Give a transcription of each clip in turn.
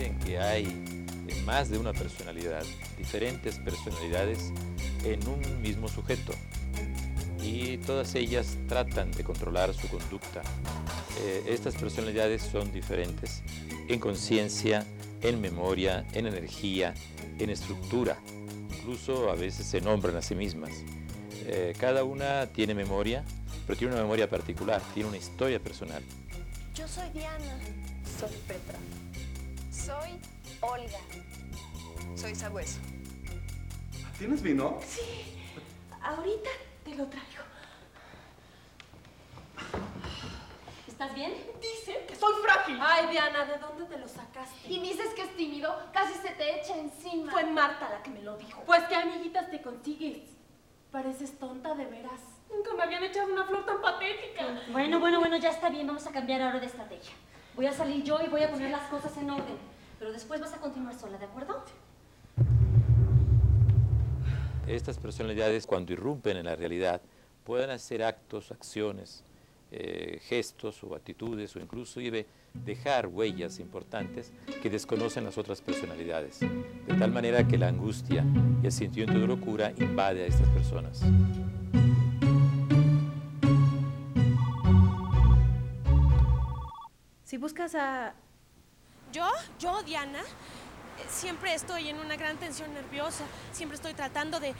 En que hay más de una personalidad, diferentes personalidades en un mismo sujeto y todas ellas tratan de controlar su conducta. Eh, estas personalidades son diferentes en conciencia, en memoria, en energía, en estructura. Incluso a veces se nombran a sí mismas. Eh, cada una tiene memoria, pero tiene una memoria particular, tiene una historia personal. Yo soy Diana. Soy Petra. Soy Olga. Soy Sabueso. ¿Tienes vino? Sí. Ahorita te lo traigo. ¿Estás bien? Dicen que soy frágil. Ay, Diana, ¿de dónde te lo sacaste? Y dices que es tímido, casi se te echa encima. Fue Marta la que me lo dijo. Pues qué amiguitas te consigues. Pareces tonta de veras. Nunca me habían echado una flor tan patética. Bueno, bueno, bueno, ya está bien, vamos a cambiar ahora de estrategia. Voy a salir yo y voy a poner las cosas en orden. Pero después vas a continuar sola, ¿de acuerdo? Estas personalidades, cuando irrumpen en la realidad, pueden hacer actos, acciones, eh, gestos o actitudes o incluso dejar huellas importantes que desconocen las otras personalidades, de tal manera que la angustia y el sentimiento de locura invade a estas personas. Si buscas a... ¿Yo? ¿Yo, Diana? siempre estoy en una gran tensión nerviosa, siempre estoy tratando de,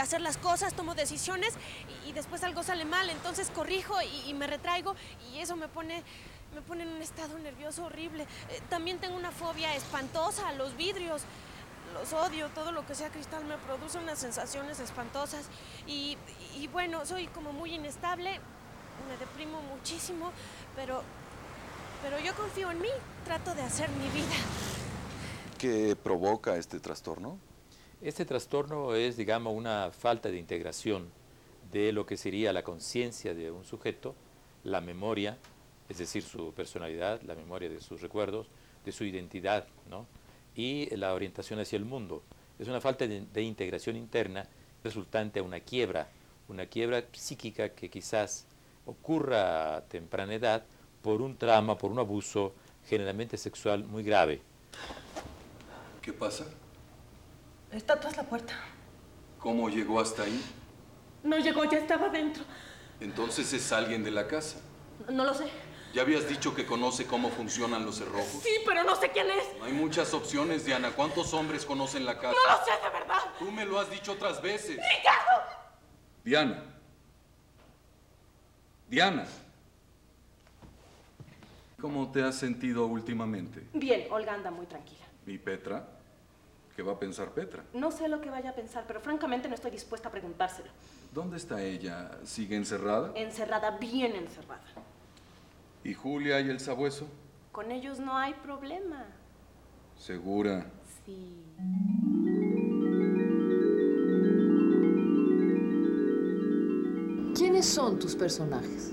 hacer las cosas, tomo decisiones y, después algo sale mal, entonces corrijo y, me retraigo y eso me pone, me pone en un estado nervioso horrible. Eh, también tengo una fobia espantosa a los vidrios. Los odio, todo lo que sea cristal me produce unas sensaciones espantosas y, y bueno, soy como muy inestable, me deprimo muchísimo, pero, pero yo confío en mí, trato de hacer mi vida. ¿Qué provoca este trastorno? Este trastorno es, digamos, una falta de integración de lo que sería la conciencia de un sujeto, la memoria, es decir, su personalidad, la memoria de sus recuerdos, de su identidad, ¿no? y la orientación hacia el mundo. Es una falta de, de integración interna resultante a una quiebra, una quiebra psíquica que quizás ocurra a temprana edad por un trauma, por un abuso generalmente sexual muy grave. ¿Qué pasa? Está tras la puerta. ¿Cómo llegó hasta ahí? No llegó, ya estaba dentro. Entonces es alguien de la casa. No lo sé. ¿Ya habías dicho que conoce cómo funcionan los cerrojos? Sí, pero no sé quién es. No hay muchas opciones, Diana. ¿Cuántos hombres conocen la casa? No lo sé, de verdad. Tú me lo has dicho otras veces. ¡Ricardo! Diana. Diana. ¿Cómo te has sentido últimamente? Bien, Olga anda muy tranquila. ¿Y Petra? ¿Qué va a pensar Petra? No sé lo que vaya a pensar, pero francamente no estoy dispuesta a preguntárselo. ¿Dónde está ella? ¿Sigue encerrada? Encerrada, bien encerrada. ¿Y Julia y el sabueso? Con ellos no hay problema. ¿Segura? Sí. ¿Quiénes son tus personajes?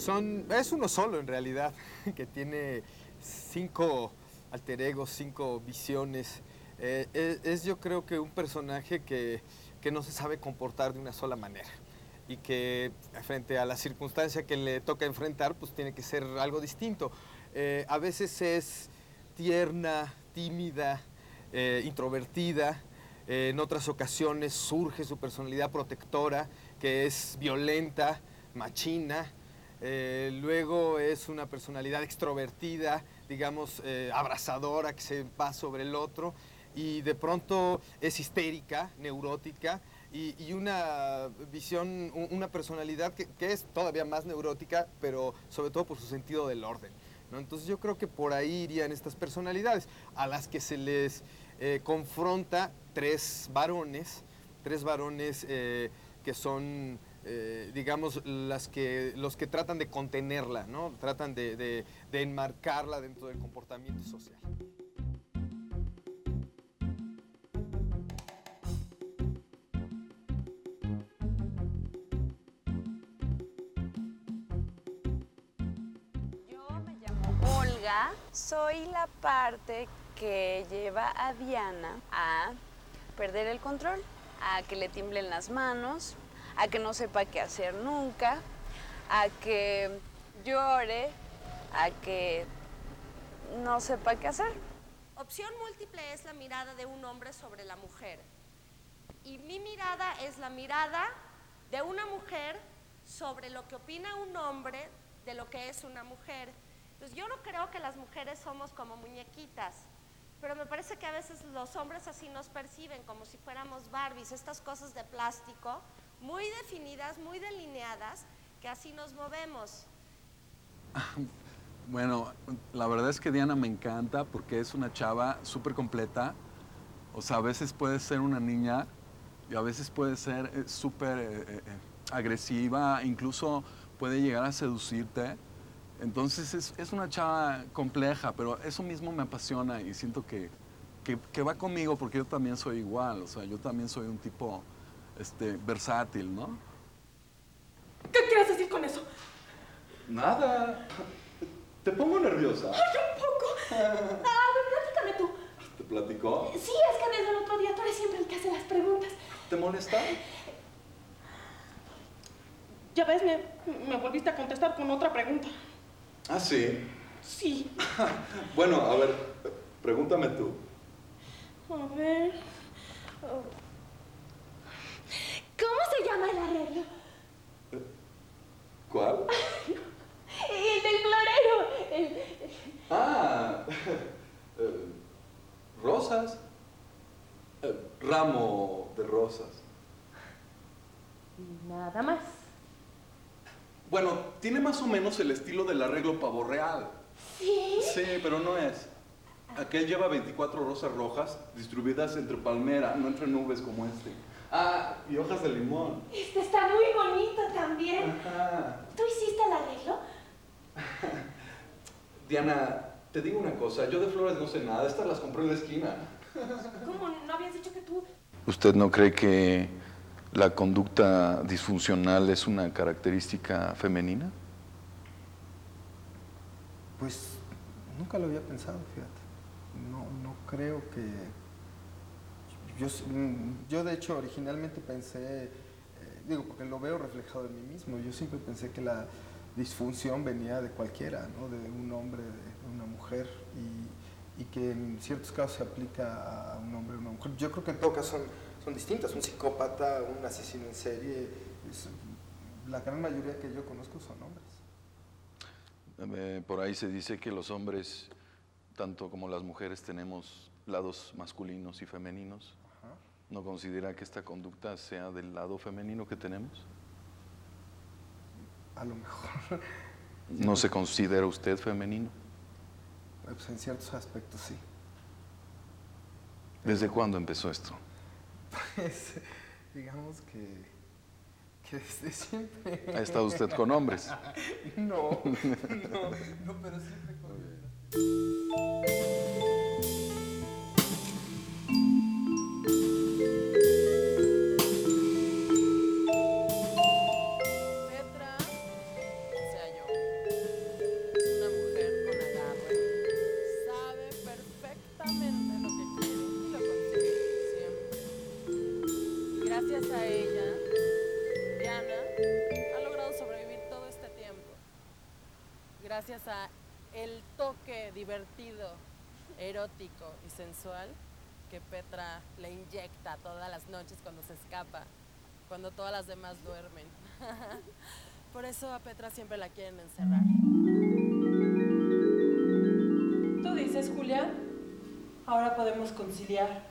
Son, es uno solo en realidad, que tiene cinco alter ego, cinco visiones. Eh, es, yo creo que un personaje que, no se sabe comportar de una sola manera y que frente a la circunstancia que le toca enfrentar, pues tiene que ser algo distinto. Eh, a veces es tierna, tímida, eh, introvertida, en otras ocasiones surge su personalidad protectora, que es violenta, machina, luego es una personalidad extrovertida, digamos, eh, abrazadora que se va sobre el otro y de pronto es histérica, neurótica y, una visión, una personalidad que, es todavía más neurótica, pero sobre todo por su sentido del orden. Entonces yo creo que por ahí irían estas personalidades a las que se les eh, confronta tres varones, tres varones eh, que son eh, digamos, las que, los que tratan de contenerla, ¿no? Tratan de, enmarcarla dentro del comportamiento social. Yo me llamo Olga, soy la parte que lleva a Diana a perder el control, a que le tiemblen las manos, a que no sepa qué hacer nunca, a que llore a que no sepa qué hacer. Opción múltiple es la mirada de un hombre sobre la mujer. Y mi mirada es la mirada de una mujer sobre lo que opina un hombre de lo que es una mujer. Entonces yo no creo que las mujeres somos como muñequitas, pero me parece que a veces los hombres así nos perciben como si fuéramos Barbies, estas cosas de plástico muy definidas, muy delineadas, que así nos movemos. Bueno, la verdad es que Diana me encanta porque es una chava súper completa. O sea, a veces puede ser una niña y a veces puede ser eh, súper eh, eh, eh, agresiva, incluso puede llegar a seducirte. Entonces es, es una chava compleja, pero eso mismo me apasiona y siento que, que, que va conmigo porque yo también soy igual. O sea, yo también soy un tipo este, versátil, ¿no? ¿Qué quieres decir con eso? Nada. Te pongo nerviosa. ¡Ay, un poco! A ver, platícame tú. ¿Te platicó? Sí, es que desde el otro día tú eres siempre el que hace las preguntas. ¿Te molesta? Ya ves, me, me volviste a contestar con otra pregunta. Ah, sí. Sí. Bueno, a ver, pregúntame tú. A ver. oh. ¿Cómo se llama el arreglo? ¿Cuál? El del florero. El- Ah, eh, rosas. Eh, ramo de rosas. Nada más. Bueno, tiene más o menos el estilo del arreglo pavo real. ¿Sí? Sí, pero no es. Aquel lleva 24 rosas rojas distribuidas entre palmera, no entre nubes como este. Ah, y hojas de limón. Este está muy bonito también. Ajá. ¿Tú hiciste el arreglo? Diana, te digo una cosa, yo de flores no sé nada, estas las compré en la esquina. ¿Cómo? ¿No habías dicho que tú...? ¿Usted no cree que la conducta disfuncional es una característica femenina? Pues nunca lo había pensado, fíjate. No, no creo que... Yo, mm, yo de hecho originalmente pensé, eh, digo, porque lo veo reflejado en mí mismo, yo siempre pensé que la disfunción venía de cualquiera, ¿no? de un hombre, de una mujer, y, que en ciertos casos se aplica a un hombre o una mujer. Yo creo que en todo caso son, son distintas, un psicópata, un asesino en serie, la gran mayoría que yo conozco son hombres. Por ahí se dice que los hombres, tanto como las mujeres, tenemos lados masculinos y femeninos. ¿No considera que esta conducta sea del lado femenino que tenemos? A lo mejor. ¿No se considera usted femenino? Pues en ciertos aspectos sí. ¿Desde cuándo empezó esto? Pues, digamos que, que desde siempre. ¿Ha estado usted con hombres? No, no, no, pero siempre con Petra, Gracias a el toque divertido, erótico y sensual que Petra le inyecta todas las noches cuando se escapa, cuando todas las demás duermen. Por eso a Petra siempre la quieren encerrar. Tú dices, Julia, ahora podemos conciliar.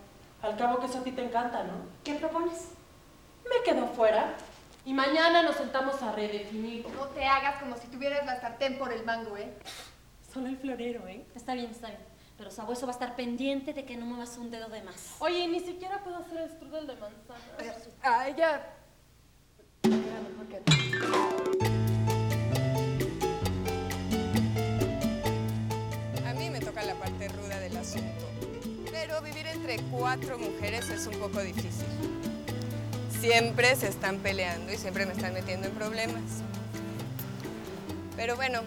Al cabo que eso a ti te encanta, ¿no? ¿Qué propones? Me quedo fuera y mañana nos sentamos a redefinir. No te hagas como si tuvieras la sartén por el mango, ¿eh? Solo el florero, ¿eh? Está bien, está bien. Pero sabueso va a estar pendiente de que no muevas un dedo de más. Oye, ni siquiera puedo hacer el strudel de manzana. A ella. Era mejor que a ti. A mí me toca la parte ruda del asunto. Pero vivir entre cuatro mujeres es un poco difícil. Siempre se están peleando y siempre me están metiendo en problemas. Pero bueno,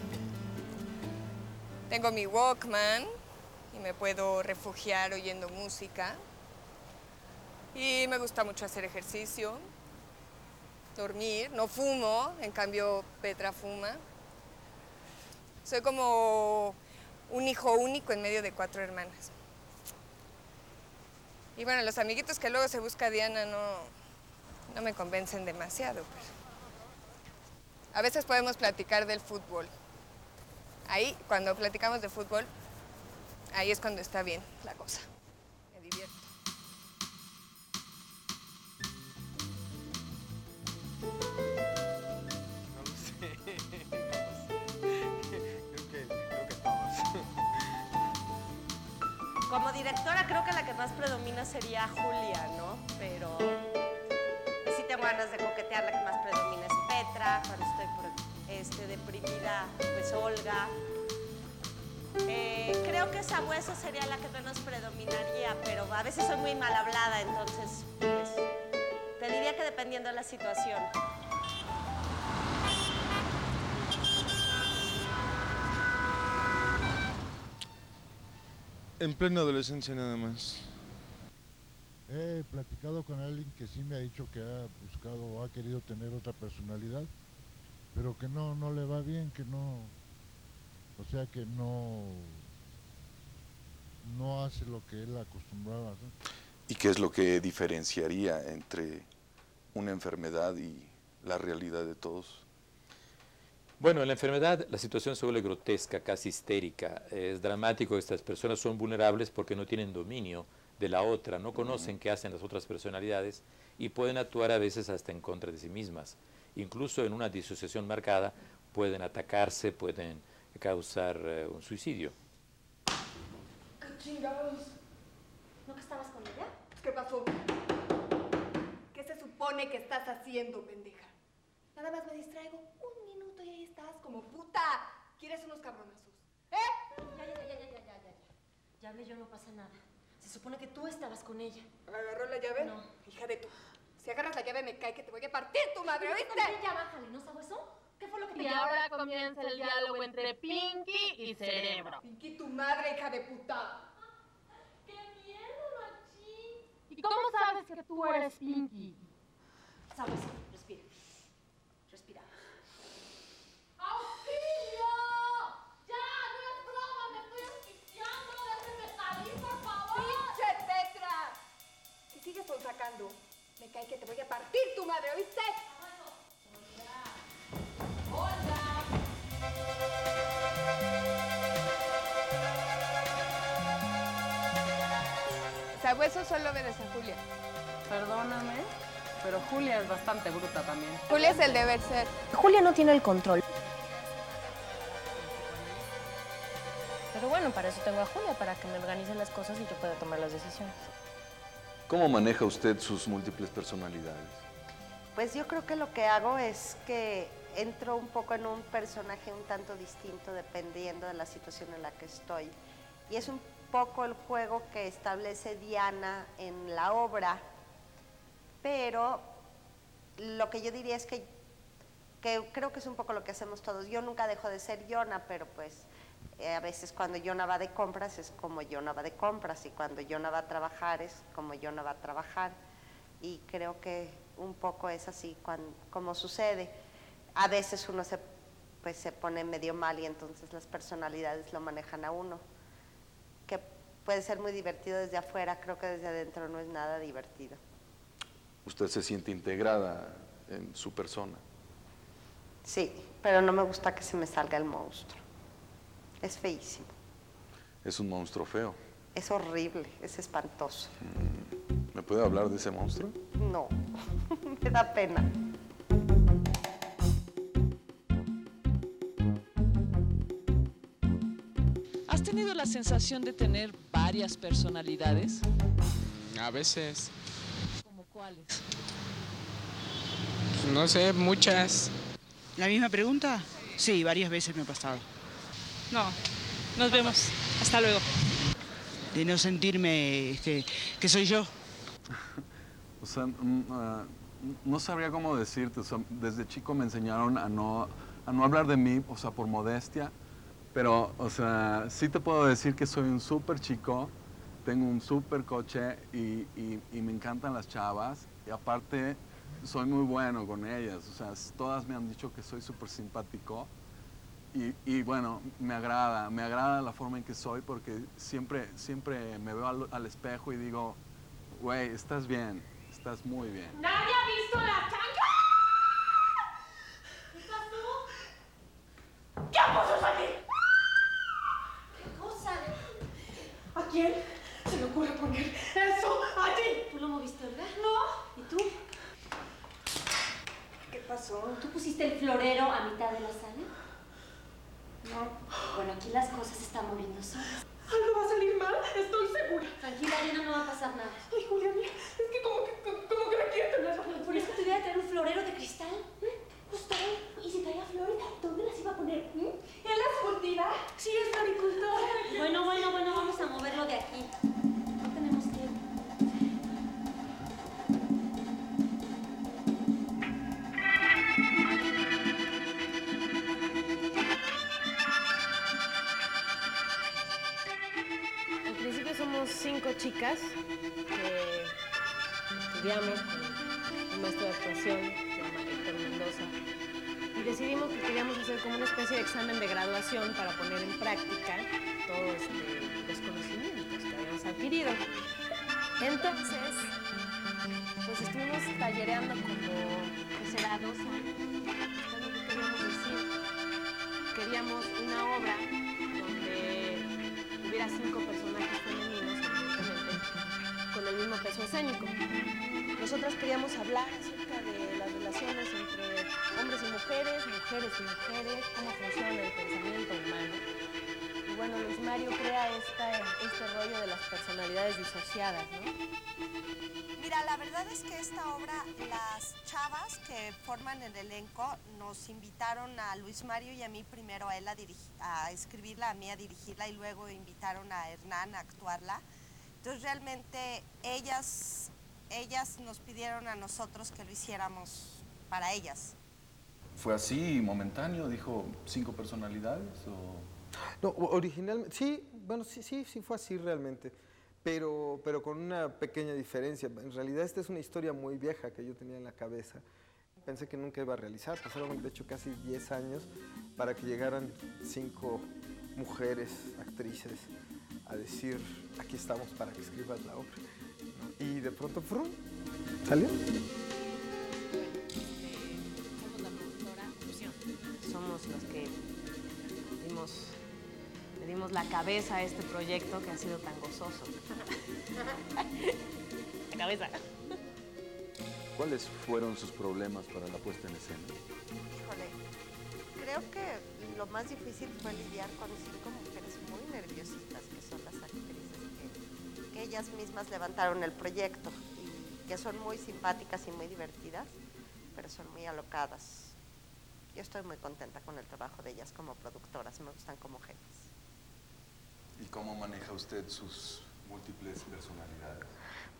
tengo mi Walkman y me puedo refugiar oyendo música. Y me gusta mucho hacer ejercicio, dormir. No fumo, en cambio Petra fuma. Soy como un hijo único en medio de cuatro hermanas. Y bueno, los amiguitos que luego se busca Diana no, no me convencen demasiado. pero A veces podemos platicar del fútbol. Ahí, cuando platicamos de fútbol, ahí es cuando está bien la cosa. Me divierto. No lo sé, no lo sé. Creo que, creo. Como directora creo que la que más predomina sería Julia, ¿no? Pero ganas de coquetear, la que más predomina es Petra, cuando estoy este, deprimida, pues Olga. Eh, creo que Sabueso sería la que menos predominaría, pero a veces soy muy mal hablada, entonces pues, te diría que dependiendo de la situación. En plena adolescencia nada más. He platicado con alguien que sí me ha dicho que ha buscado o ha querido tener otra personalidad, pero que no, no le va bien, que no, o sea que no, no hace lo que él acostumbraba a hacer. ¿Y qué es lo que diferenciaría entre una enfermedad y la realidad de todos? Bueno, en la enfermedad la situación se vuelve grotesca, casi histérica. Es dramático, estas personas son vulnerables porque no tienen dominio de la otra, no conocen qué hacen las otras personalidades y pueden actuar a veces hasta en contra de sí mismas. Incluso en una disociación marcada pueden atacarse, pueden causar eh, un suicidio. ¿Qué chingados? ¿No que estabas con ella? ¿Qué pasó? ¿Qué se supone que estás haciendo, pendeja? Nada más me distraigo un minuto y ahí estás como puta. ¿Quieres unos cabronazos? ¿Eh? Ya, ya, ya, ya, ya, ya, ya, ya. Ya hablé yo, no pasa nada. Supone que tú estabas con ella. ¿Agarró la llave? No. Hija de tu. Si agarras la llave me cae que te voy a partir tu madre, ¿oíste? Ya bájale, ¿no sabes eso? ¿Qué fue lo que te Y ahora comienza el diálogo entre Pinky y Cerebro. Pinky, tu madre, hija de puta. ¡Qué miedo, machín! ¿Y cómo sabes que tú eres Pinky? Sabes, me cae que te voy a partir tu madre, ¿oíste? Sabueso solo obedece a Julia. Perdóname, pero Julia es bastante bruta también. Julia es el deber ser. Julia no tiene el control. Pero bueno, para eso tengo a Julia, para que me organice las cosas y yo pueda tomar las decisiones. ¿Cómo maneja usted sus múltiples personalidades? Pues yo creo que lo que hago es que entro un poco en un personaje un tanto distinto dependiendo de la situación en la que estoy. Y es un poco el juego que establece Diana en la obra, pero lo que yo diría es que, que creo que es un poco lo que hacemos todos. Yo nunca dejo de ser Yona, pero pues a veces cuando Yona va de compras es como Yona va de compras y cuando Yona va a trabajar es como Yona va a trabajar. Y creo que un poco es así como sucede. A veces uno se, pues, se pone medio mal y entonces las personalidades lo manejan a uno. Que puede ser muy divertido desde afuera, creo que desde adentro no es nada divertido. ¿Usted se siente integrada en su persona? Sí, pero no me gusta que se me salga el monstruo. Es feísimo, Es un monstruo feo. es horrible, es espantoso. ¿Me puede hablar de ese monstruo? No, me da pena. ¿Has tenido la sensación de tener varias personalidades? A veces, ¿Como cuáles? no sé, muchas. ¿La misma pregunta? Sí, varias veces me ha pasado. No, nos vemos. Hasta luego. De no sentirme este, que soy yo. O sea, mm, ah, no sabría cómo decirte. O sea, desde chico me enseñaron a no, a no hablar de mí, o sea, por modestia. Pero, o sea, sí te puedo decir que soy un súper chico, tengo un súper coche y, y- y me encantan las chavas. Y aparte, soy muy bueno con ellas. O sea, todas me han dicho que soy súper simpático. Y, bueno, me agrada, me agrada la forma en que soy porque siempre, siempre me veo al, al espejo y digo, güey, estás bien, estás muy bien. ¡Nadie ha visto la Entonces, pues estuvimos tallereando como, ¿qué será? Dos años. ¿Qué es lo que queríamos decir? Queríamos una obra donde hubiera cinco personajes femeninos, con el mismo peso escénico. Nosotras queríamos hablar acerca de las relaciones entre hombres y mujeres, mujeres y mujeres, cómo funciona el pensamiento humano. Bueno, Luis Mario crea esta, este rollo de las personalidades disociadas, ¿no? Mira, la verdad es que esta obra, las chavas que forman el elenco nos invitaron a Luis Mario y a mí primero a él a, a escribirla, a mí a dirigirla y luego invitaron a Hernán a actuarla. Entonces realmente ellas, ellas nos pidieron a nosotros que lo hiciéramos para ellas. ¿Fue así, momentáneo? ¿Dijo cinco personalidades? O... No, originalmente, sí, bueno, sí, sí, sí fue así realmente, pero, pero con una pequeña diferencia. En realidad esta es una historia muy vieja que yo tenía en la cabeza. Pensé que nunca iba a realizar, pasaron de hecho casi 10 años para que llegaran cinco mujeres, actrices, a decir, aquí estamos para que escribas la obra. Y de pronto, ¡frum! ¿Salió? Somos la productora. Somos los que dimos, le dimos la cabeza a este proyecto que ha sido tan gozoso. la cabeza. ¿Cuáles fueron sus problemas para la puesta en escena? Híjole, creo que lo más difícil fue lidiar con cinco mujeres muy nerviositas que son las actrices que, que ellas mismas levantaron el proyecto y que son muy simpáticas y muy divertidas, pero son muy alocadas. Yo estoy muy contenta con el trabajo de ellas como productoras, me gustan como jefes. ¿Y cómo maneja usted sus múltiples personalidades?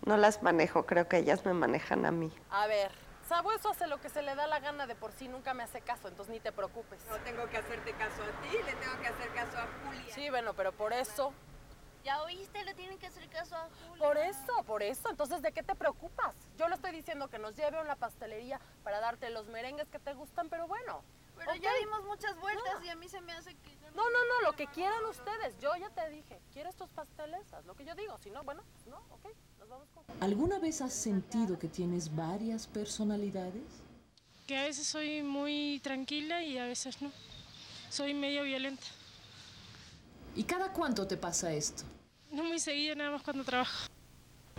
No las manejo, creo que ellas me manejan a mí. A ver, Sabueso hace lo que se le da la gana de por sí, nunca me hace caso, entonces ni te preocupes. No tengo que hacerte caso a ti, le tengo que hacer caso a Julia. Sí, bueno, pero por eso, Ya oíste, le tienen que hacer caso a Julia. por eso, por eso, entonces ¿de qué te preocupas? Yo le estoy diciendo que nos lleve a una pastelería para darte los merengues que te gustan, pero bueno. Pero ok. ya dimos muchas vueltas No. y a mí se me hace que... ya No, no, no, lo que quieran ustedes. Yo ya te dije, ¿quieres tus pasteles? Haz lo que yo digo. Si no, bueno, pues no, ok, nos vamos con... ¿Alguna vez has sentido que tienes varias personalidades? Que a veces soy muy tranquila y a veces no. Soy medio violenta. ¿Y cada cuánto te pasa esto? No muy seguido, nada más cuando trabajo.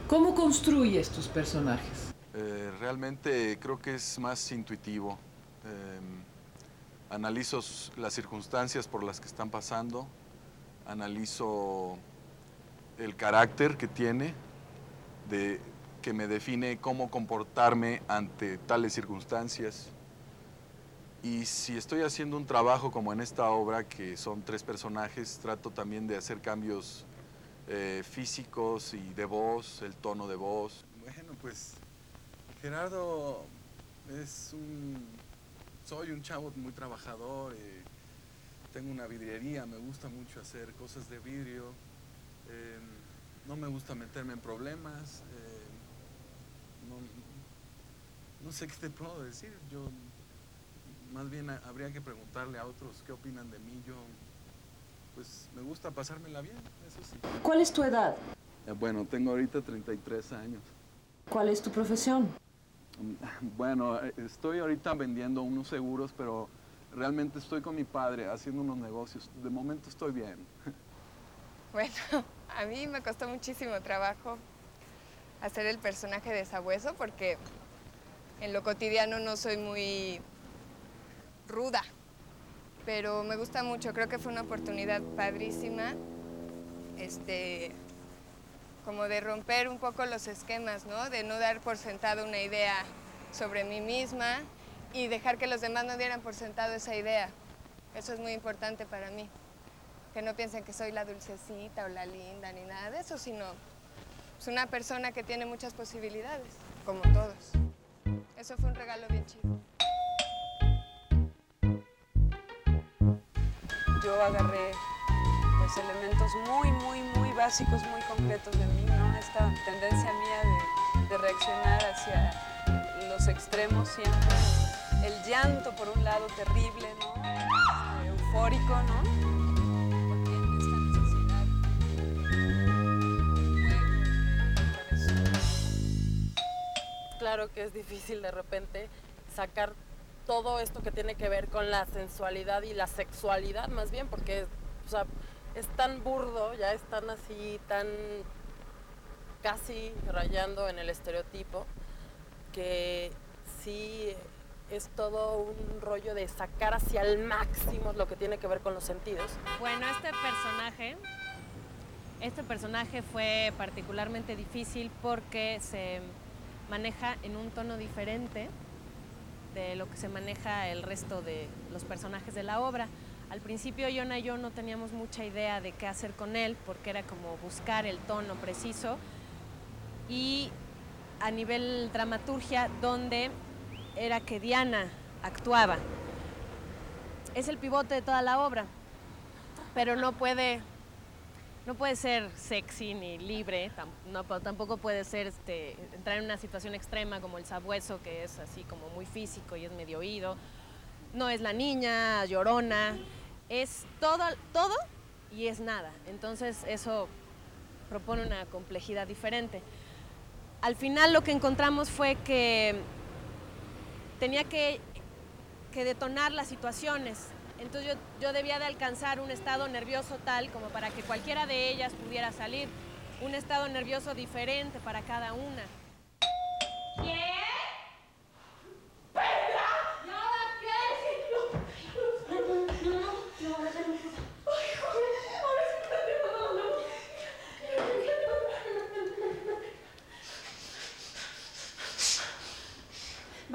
¿Cómo construyes tus personajes? Eh, realmente creo que es más intuitivo. Em, analizo las circunstancias por las que están pasando, analizo el carácter que tiene, de, que me define cómo comportarme ante tales circunstancias. Y si estoy haciendo un trabajo como en esta obra, que son tres personajes, trato también de hacer cambios eh, físicos y de voz, el tono de voz. Bueno, pues Gerardo es un... Soy un chavo muy trabajador, eh, tengo una vidriería, me gusta mucho hacer cosas de vidrio, eh, no me gusta meterme en problemas, eh, no, no sé qué te puedo decir, yo más bien a- habría que preguntarle a otros qué opinan de mí. Yo, pues me gusta pasármela bien, eso sí. ¿Cuál es tu edad? Eh, bueno, tengo ahorita 33 años. ¿Cuál es tu profesión? Bueno, estoy ahorita vendiendo unos seguros, pero realmente estoy con mi padre haciendo unos negocios. De momento estoy bien. Bueno, a mí me costó muchísimo trabajo hacer el personaje de Sabueso porque en lo cotidiano no soy muy ruda, pero me gusta mucho, creo que fue una oportunidad padrísima, este, como de romper un poco los esquemas, ¿no? De no dar por sentado una idea sobre mí misma y dejar que los demás no dieran por sentado esa idea. Eso es muy importante para mí. Que no piensen que soy la dulcecita o la linda ni nada de eso, sino es una persona que tiene muchas posibilidades, como todos. Eso fue un regalo bien chido. yo agarré elementos muy, muy, muy básicos, muy concretos de mí, ¿no? Esta tendencia mía de, reaccionar hacia los extremos siempre. El llanto, por un lado, terrible, ¿no? Este, eufórico, ¿no? Claro que es difícil de repente sacar todo esto que tiene que ver con la sensualidad y la sexualidad más bien, porque o sea, es tan burdo, ya es tan así, tan casi rayando en el estereotipo, que sí es todo un rollo de sacar hacia el máximo lo que tiene que ver con los sentidos. Bueno, este personaje, este personaje fue particularmente difícil porque se maneja en un tono diferente de lo que se maneja el resto de los personajes de la obra. Al principio Yona y yo no teníamos mucha idea de qué hacer con él porque era como buscar el tono preciso y a nivel dramaturgia donde era que Diana actuaba. Es el pivote de toda la obra, pero no puede, no puede ser sexy ni libre, tampoco puede ser este, entrar en una situación extrema como el sabueso, que es así como muy físico y es medio oído. No es la niña llorona, es todo, todo y es nada. Entonces eso propone una complejidad diferente. Al final lo que encontramos fue que tenía que, que detonar las situaciones. Entonces yo, yo debía de alcanzar un estado nervioso tal como para que cualquiera de ellas pudiera salir. Un estado nervioso diferente para cada una.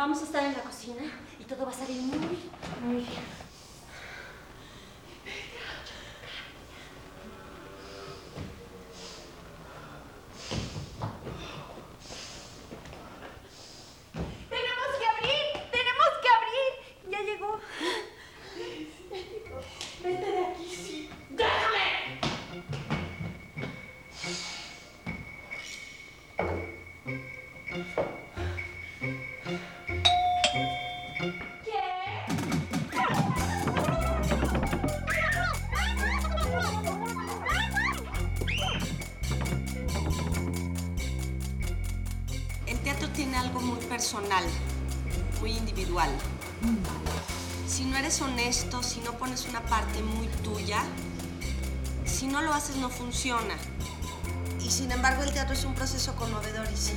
Vamos a estar en la cocina y todo va a salir muy, muy bien. Personal, muy individual. Si no eres honesto, si no pones una parte muy tuya, si no lo haces no funciona. Y sin embargo el teatro es un proceso conmovedor y sí,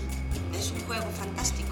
es un juego fantástico.